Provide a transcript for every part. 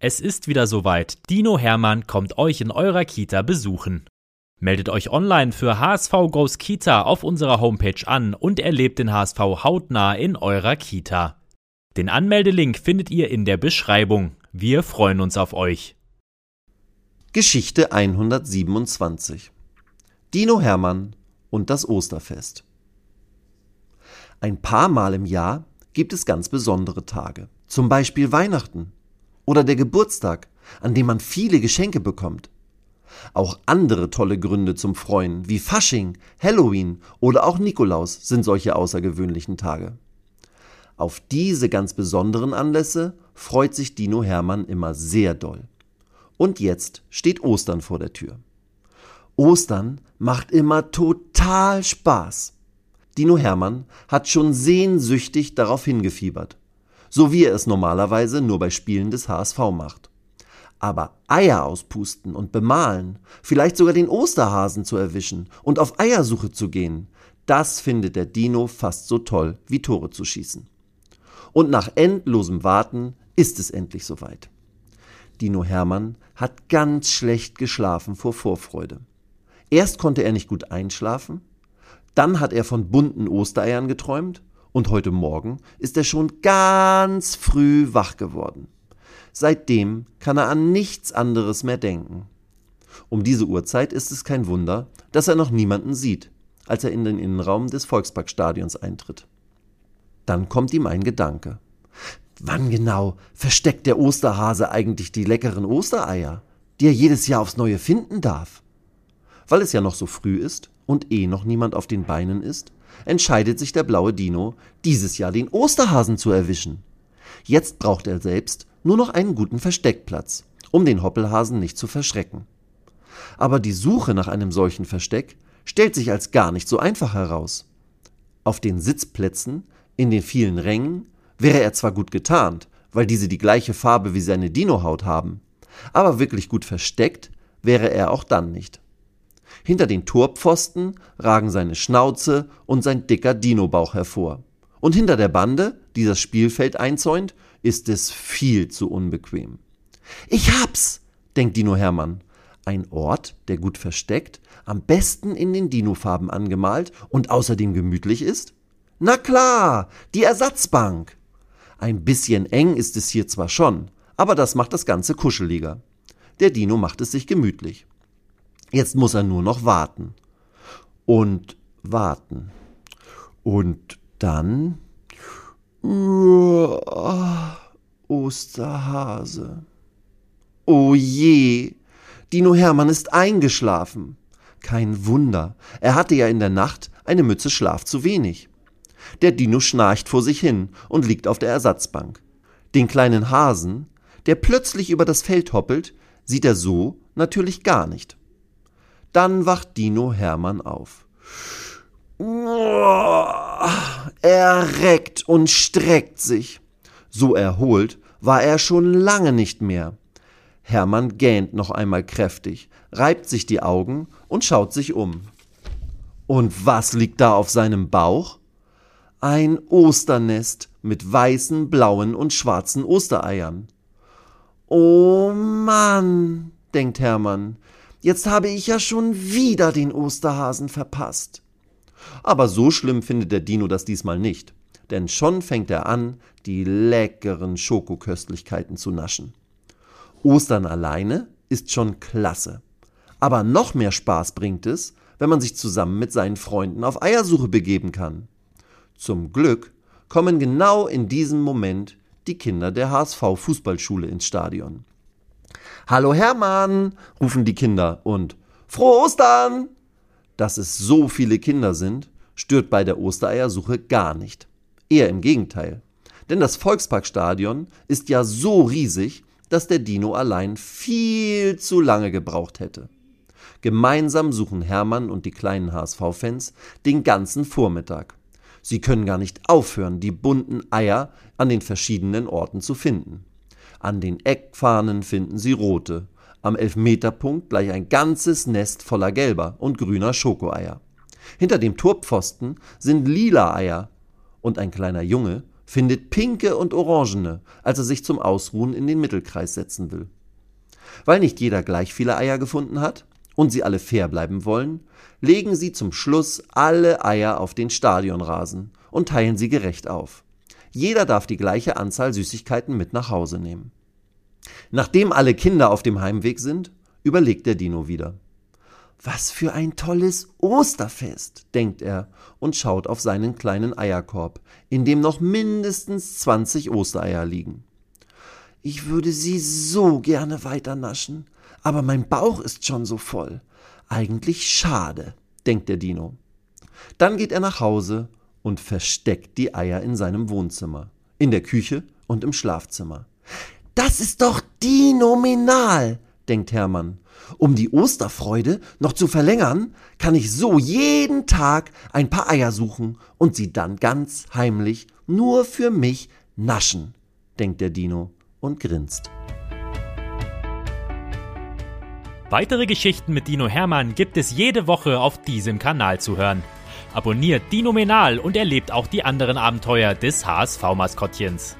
Es ist wieder soweit. Dino Hermann kommt euch in eurer Kita besuchen. Meldet euch online für HSV Goes Kita auf unserer Homepage an und erlebt den HSV hautnah in eurer Kita. Den Anmeldelink findet ihr in der Beschreibung. Wir freuen uns auf euch. Geschichte 127 Dino Hermann und das Osterfest Ein paar Mal im Jahr gibt es ganz besondere Tage, zum Beispiel Weihnachten oder der Geburtstag, an dem man viele Geschenke bekommt. Auch andere tolle Gründe zum Freuen, wie Fasching, Halloween oder auch Nikolaus, sind solche außergewöhnlichen Tage. Auf diese ganz besonderen Anlässe freut sich Dino Hermann immer sehr doll. Und jetzt steht Ostern vor der Tür. Ostern macht immer total Spaß. Dino Hermann hat schon sehnsüchtig darauf hingefiebert, so wie er es normalerweise nur bei Spielen des HSV macht. Aber Eier auspusten und bemalen, vielleicht sogar den Osterhasen zu erwischen und auf Eiersuche zu gehen, das findet der Dino fast so toll wie Tore zu schießen. Und nach endlosem Warten ist es endlich soweit. Dino Hermann hat ganz schlecht geschlafen vor Vorfreude. Erst konnte er nicht gut einschlafen, dann hat er von bunten Ostereiern geträumt und heute Morgen ist er schon ganz früh wach geworden. Seitdem kann er an nichts anderes mehr denken. Um diese Uhrzeit ist es kein Wunder, dass er noch niemanden sieht, als er in den Innenraum des Volksparkstadions eintritt. Dann kommt ihm ein Gedanke. Wann genau versteckt der Osterhase eigentlich die leckeren Ostereier, die er jedes Jahr aufs Neue finden darf? Weil es ja noch so früh ist und eh noch niemand auf den Beinen ist, entscheidet sich der blaue Dino, dieses Jahr den Osterhasen zu erwischen. Jetzt braucht er selbst nur noch einen guten Versteckplatz, um den Hoppelhasen nicht zu verschrecken. Aber die Suche nach einem solchen Versteck stellt sich als gar nicht so einfach heraus. Auf den Sitzplätzen, in den vielen Rängen, wäre er zwar gut getarnt, weil diese die gleiche Farbe wie seine Dinohaut haben, aber wirklich gut versteckt wäre er auch dann nicht. Hinter den Torpfosten ragen seine Schnauze und sein dicker Dinobauch hervor. Und hinter der Bande, die das Spielfeld einzäunt, ist es viel zu unbequem. Ich hab's, denkt Dino Hermann. Ein Ort, der gut versteckt, am besten in den Dinofarben angemalt und außerdem gemütlich ist? Na klar, die Ersatzbank. Ein bisschen eng ist es hier zwar schon, aber das macht das Ganze kuscheliger. Der Dino macht es sich gemütlich. Jetzt muss er nur noch warten. Und warten. Und dann Osterhase. Oh je, Dino Hermann ist eingeschlafen. Kein Wunder, er hatte ja in der Nacht eine Mütze Schlaf zu wenig. Der Dino schnarcht vor sich hin und liegt auf der Ersatzbank. Den kleinen Hasen, der plötzlich über das Feld hoppelt, sieht er so natürlich gar nicht. Dann wacht Dino Hermann auf. Er reckt und streckt sich. So erholt war er schon lange nicht mehr. Hermann gähnt noch einmal kräftig, reibt sich die Augen und schaut sich um. Und was liegt da auf seinem Bauch? Ein Osternest mit weißen, blauen und schwarzen Ostereiern. Oh Mann, denkt Hermann, jetzt habe ich ja schon wieder den Osterhasen verpasst. Aber so schlimm findet der Dino das diesmal nicht, denn schon fängt er an, die leckeren Schokoköstlichkeiten zu naschen. Ostern alleine ist schon klasse. Aber noch mehr Spaß bringt es, wenn man sich zusammen mit seinen Freunden auf Eiersuche begeben kann. Zum Glück kommen genau in diesem Moment die Kinder der HSV Fußballschule ins Stadion. Hallo Hermann, rufen die Kinder und Frohe Ostern! Dass es so viele Kinder sind, stört bei der Ostereiersuche gar nicht. Eher im Gegenteil. Denn das Volksparkstadion ist ja so riesig, dass der Dino allein viel zu lange gebraucht hätte. Gemeinsam suchen Hermann und die kleinen HSV-Fans den ganzen Vormittag. Sie können gar nicht aufhören, die bunten Eier an den verschiedenen Orten zu finden. An den Eckfahnen finden sie rote, am Elfmeterpunkt gleich ein ganzes Nest voller gelber und grüner Schokoeier. Hinter dem Turpfosten sind lila Eier und ein kleiner Junge findet pinke und orangene, als er sich zum Ausruhen in den Mittelkreis setzen will. Weil nicht jeder gleich viele Eier gefunden hat und sie alle fair bleiben wollen, legen sie zum Schluss alle Eier auf den Stadionrasen und teilen sie gerecht auf. Jeder darf die gleiche Anzahl Süßigkeiten mit nach Hause nehmen. Nachdem alle Kinder auf dem Heimweg sind, überlegt der Dino wieder. Was für ein tolles Osterfest, denkt er und schaut auf seinen kleinen Eierkorb, in dem noch mindestens 20 Ostereier liegen. Ich würde sie so gerne weiter naschen, aber mein Bauch ist schon so voll. Eigentlich schade, denkt der Dino. Dann geht er nach Hause und versteckt die Eier in seinem Wohnzimmer, in der Küche und im Schlafzimmer. Das ist doch dinominal, denkt Hermann. Um die Osterfreude noch zu verlängern, kann ich so jeden Tag ein paar Eier suchen und sie dann ganz heimlich nur für mich naschen, denkt der Dino und grinst. Weitere Geschichten mit Dino Hermann gibt es jede Woche auf diesem Kanal zu hören. Abonniert Dino Menal und erlebt auch die anderen Abenteuer des HSV-Maskottchens.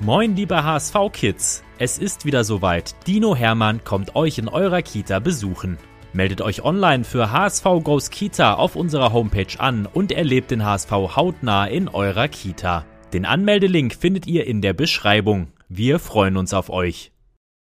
Moin, liebe HSV-Kids! Es ist wieder soweit. Dino Hermann kommt euch in eurer Kita besuchen. Meldet euch online für HSV Goes Kita auf unserer Homepage an und erlebt den HSV hautnah in eurer Kita. Den Anmeldelink findet ihr in der Beschreibung. Wir freuen uns auf euch.